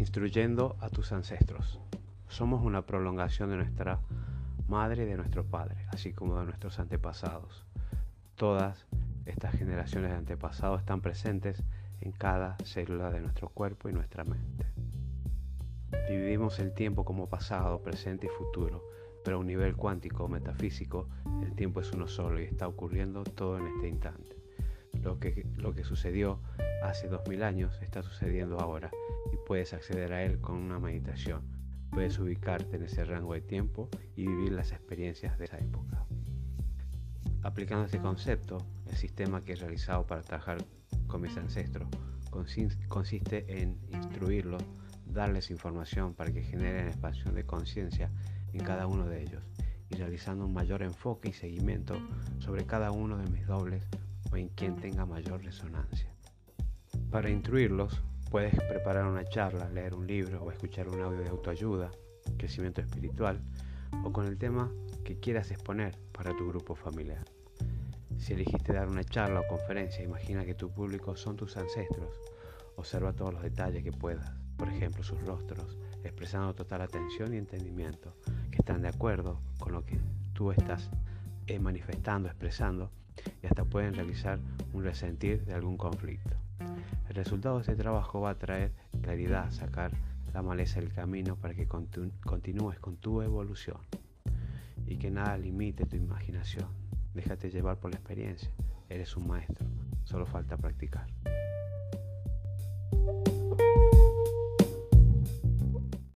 Instruyendo a tus ancestros. Somos una prolongación de nuestra madre y de nuestro padre, así como de nuestros antepasados. Todas estas generaciones de antepasados están presentes en cada célula de nuestro cuerpo y nuestra mente. Dividimos el tiempo como pasado, presente y futuro, pero a un nivel cuántico o metafísico, el tiempo es uno solo y está ocurriendo todo en este instante. Lo que, lo que sucedió hace dos mil años está sucediendo ahora y puedes acceder a él con una meditación. Puedes ubicarte en ese rango de tiempo y vivir las experiencias de esa época. Aplicando este concepto, el sistema que he realizado para trabajar con mis ancestros consiste en instruirlos, darles información para que generen expansión de conciencia en cada uno de ellos y realizando un mayor enfoque y seguimiento sobre cada uno de mis dobles o en quien tenga mayor resonancia. Para instruirlos, puedes preparar una charla, leer un libro o escuchar un audio de autoayuda, crecimiento espiritual o con el tema que quieras exponer para tu grupo familiar. Si elegiste dar una charla o conferencia, imagina que tu público son tus ancestros. Observa todos los detalles que puedas, por ejemplo sus rostros, expresando total atención y entendimiento, que están de acuerdo con lo que tú estás eh, manifestando, expresando, y hasta pueden realizar un resentir de algún conflicto. El resultado de este trabajo va a traer claridad, sacar la maleza del camino para que continúes con tu evolución y que nada limite tu imaginación. Déjate llevar por la experiencia. Eres un maestro, solo falta practicar.